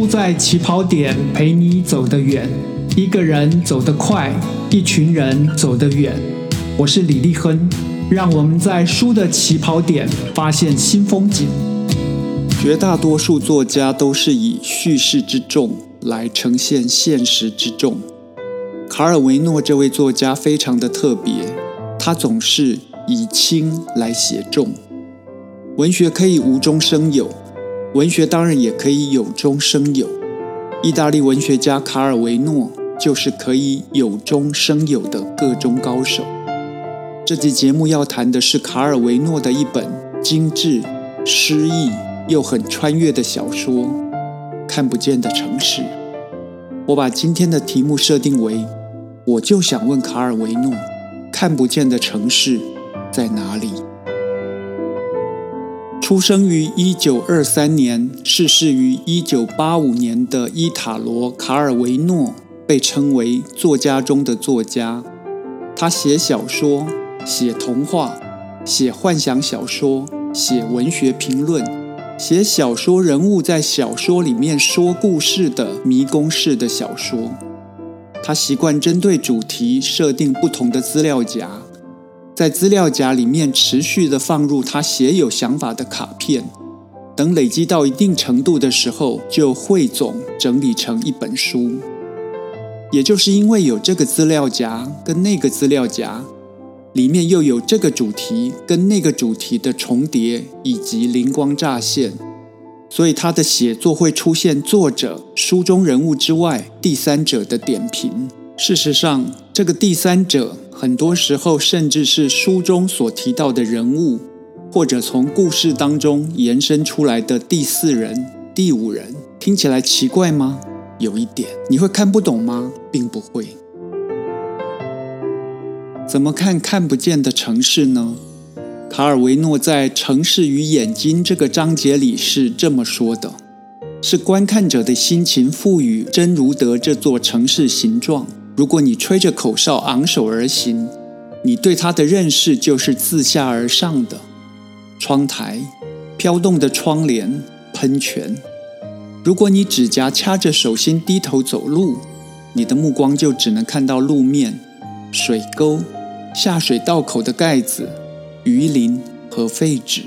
输在起跑点，陪你走得远。一个人走得快，一群人走得远。我是李立亨，让我们在书的起跑点发现新风景。绝大多数作家都是以叙事之重来呈现现实之重。卡尔维诺这位作家非常的特别，他总是以轻来写重。文学可以无中生有，文学当然也可以有中生有。意大利文学家卡尔维诺就是可以有中生有的各中高手。这集节目要谈的是卡尔维诺的一本精致、诗意又很穿越的小说《看不见的城市》。我把今天的题目设定为：我就想问卡尔维诺，看不见的城市在哪里？出生于一九二三年、逝世于一九八五年的伊塔罗·卡尔维诺，被称为作家中的作家。他写小说、写童话、写幻想小说、写文学评论、写小说人物在小说里面说故事的迷宫式的小说。他习惯针对主题设定不同的资料夹。在资料夹里面持续的放入他写有想法的卡片，等累积到一定程度的时候，就汇总整理成一本书。也就是因为有这个资料夹跟那个资料夹，里面又有这个主题跟那个主题的重叠以及灵光乍现，所以他的写作会出现作者、书中人物之外第三者的点评。事实上，这个第三者。很多时候，甚至是书中所提到的人物，或者从故事当中延伸出来的第四人、第五人，听起来奇怪吗？有一点，你会看不懂吗？并不会。怎么看看不见的城市呢？卡尔维诺在《城市与眼睛》这个章节里是这么说的：是观看者的心情赋予真如德这座城市形状。如果你吹着口哨昂首而行，你对它的认识就是自下而上的。窗台、飘动的窗帘、喷泉。如果你指甲掐着手心低头走路，你的目光就只能看到路面、水沟、下水道口的盖子、鱼鳞和废纸。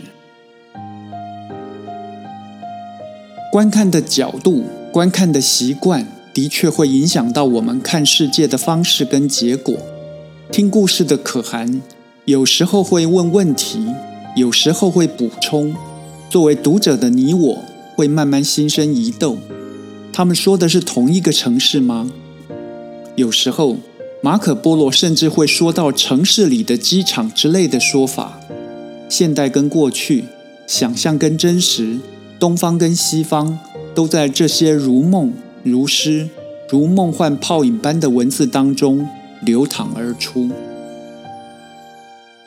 观看的角度，观看的习惯。的确会影响到我们看世界的方式跟结果。听故事的可汗有时候会问问题，有时候会补充。作为读者的你我，会慢慢心生疑窦：他们说的是同一个城市吗？有时候，马可波罗甚至会说到城市里的机场之类的说法。现代跟过去，想象跟真实，东方跟西方，都在这些如梦。如诗如梦幻泡影般的文字当中流淌而出。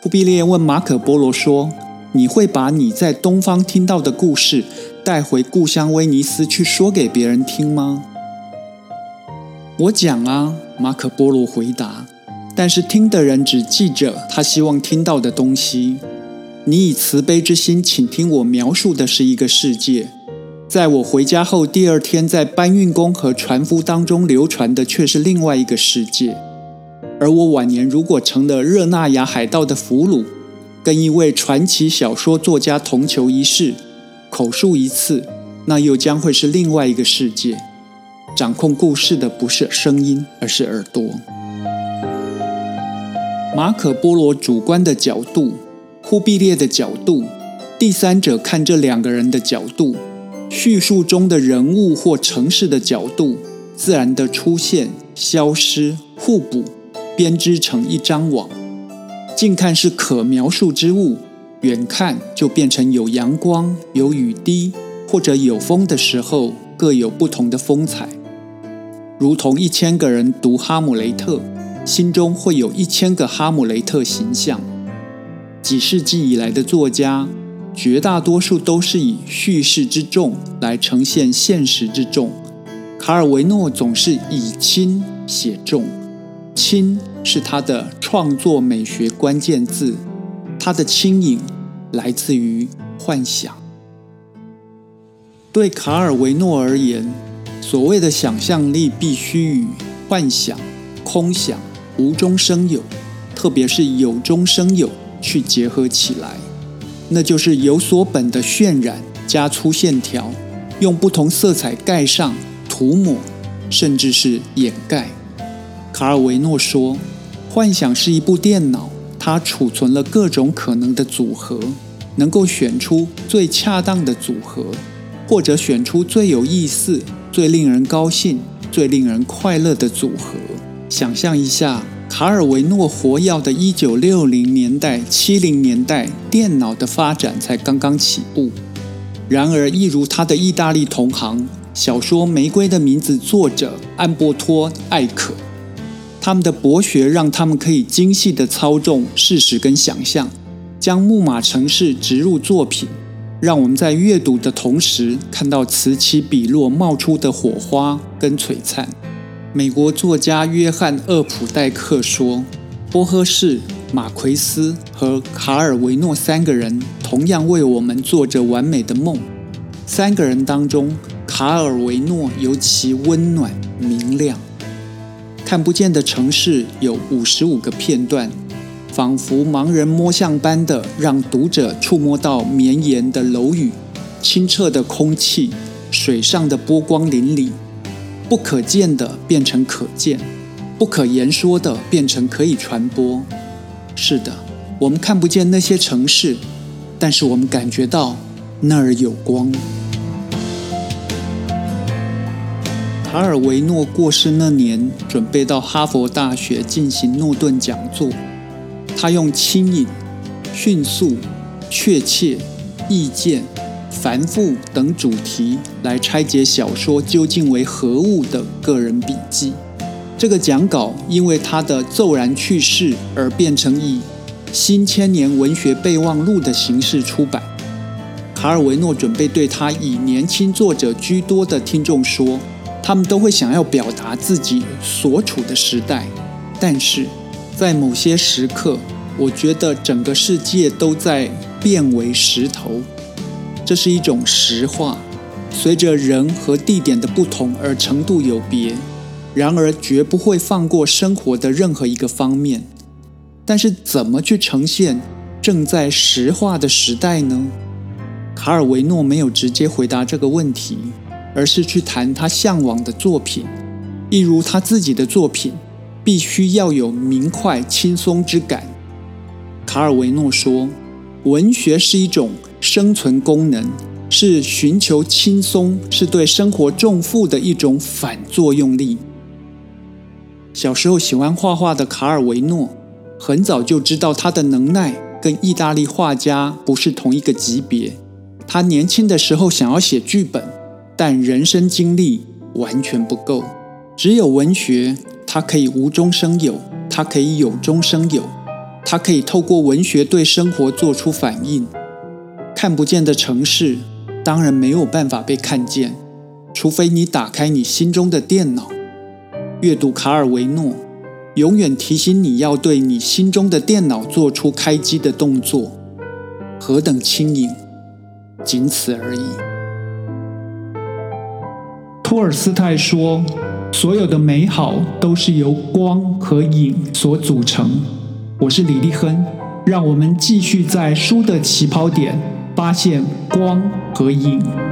忽必烈问马可波罗说：“你会把你在东方听到的故事带回故乡威尼斯去说给别人听吗？”我讲啊，马可波罗回答。但是听的人只记着他希望听到的东西。你以慈悲之心，请听我描述的是一个世界。在我回家后，第二天在搬运工和船夫当中流传的却是另外一个世界。而我晚年如果成了热那亚海盗的俘虏，跟一位传奇小说作家同囚一室，口述一次，那又将会是另外一个世界。掌控故事的不是声音，而是耳朵。马可波罗主观的角度，忽必烈的角度，第三者看这两个人的角度。叙述中的人物或城市的角度，自然的出现、消失、互补，编织成一张网。近看是可描述之物，远看就变成有阳光、有雨滴或者有风的时候，各有不同的风采。如同一千个人读《哈姆雷特》，心中会有一千个哈姆雷特形象。几世纪以来的作家。绝大多数都是以叙事之重来呈现现实之重。卡尔维诺总是以轻写重，轻是他的创作美学关键字。他的轻盈来自于幻想。对卡尔维诺而言，所谓的想象力必须与幻想、空想、无中生有，特别是有中生有去结合起来，那就是有所本的渲染加粗线条，用不同色彩盖上、涂抹，甚至是掩盖。卡尔维诺说：“幻想是一部电脑，它储存了各种可能的组合，能够选出最恰当的组合，或者选出最有意思。”最令人高兴、最令人快乐的组合。想象一下，卡尔维诺活跃的一九六零年代、七零年代，电脑的发展才刚刚起步。然而，一如他的意大利同行，小说《玫瑰的名字》作者安波托·艾可，他们的博学让他们可以精细地操纵事实跟想象，将木马城市植入作品。让我们在阅读的同时，看到此起彼落冒出的火花跟璀璨。美国作家约翰·厄普代克说：“波赫士、马奎斯和卡尔维诺三个人同样为我们做着完美的梦。三个人当中，卡尔维诺尤其温暖明亮。看不见的城市有五十五个片段。”仿佛盲人摸象般的，让读者触摸到绵延的楼宇、清澈的空气、水上的波光粼粼。不可见的变成可见，不可言说的变成可以传播。是的，我们看不见那些城市，但是我们感觉到那儿有光。卡尔维诺过世那年，准备到哈佛大学进行诺顿讲座。他用轻盈、迅速、确切、意见、繁复等主题来拆解小说究竟为何物的个人笔记。这个讲稿因为他的骤然去世而变成以《新千年文学备忘录》的形式出版。卡尔维诺准备对他以年轻作者居多的听众说，他们都会想要表达自己所处的时代，但是。在某些时刻，我觉得整个世界都在变为石头。这是一种实话，随着人和地点的不同而程度有别。然而，绝不会放过生活的任何一个方面。但是，怎么去呈现正在石化的时代呢？卡尔维诺没有直接回答这个问题，而是去谈他向往的作品，例如他自己的作品。必须要有明快、轻松之感。卡尔维诺说：“文学是一种生存功能，是寻求轻松，是对生活重负的一种反作用力。”小时候喜欢画画的卡尔维诺，很早就知道他的能耐跟意大利画家不是同一个级别。他年轻的时候想要写剧本，但人生经历完全不够，只有文学。它可以无中生有，它可以有中生有，它可以透过文学对生活做出反应。看不见的城市当然没有办法被看见，除非你打开你心中的电脑，阅读卡尔维诺，永远提醒你要对你心中的电脑做出开机的动作。何等轻盈，仅此而已。托尔斯泰说。所有的美好都是由光和影所组成。我是李立亨，让我们继续在书的起跑点发现光和影。